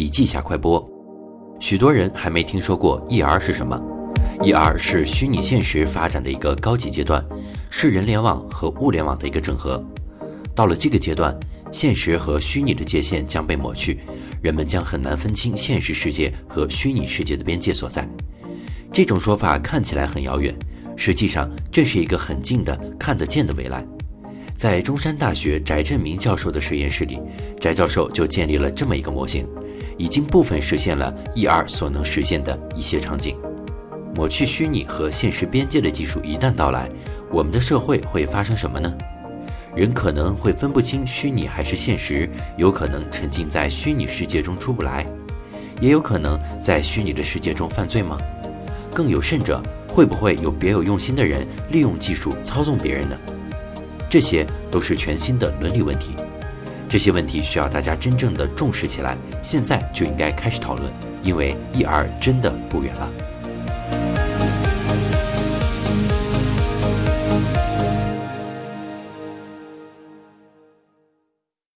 笔记侠快播。许多人还没听说过 ER 是什么？ER 是虚拟现实发展的一个高级阶段，是人联网和物联网的一个整合。到了这个阶段，现实和虚拟的界限将被抹去，人们将很难分清现实世界和虚拟世界的边界所在。这种说法看起来很遥远，实际上这是一个很近的、看得见的未来。在中山大学翟振明教授的实验室里，翟教授就建立了这么一个模型，已经部分实现了 ER 所能实现的一些场景。抹去虚拟和现实边界的技术一旦到来，我们的社会会发生什么呢？人可能会分不清虚拟还是现实，有可能沉浸在虚拟世界中出不来，也有可能在虚拟的世界中犯罪吗？更有甚者，会不会有别有用心的人利用技术操纵别人呢？这些都是全新的伦理问题，这些问题需要大家真正的重视起来，现在就应该开始讨论，因为 ER 真的不远了。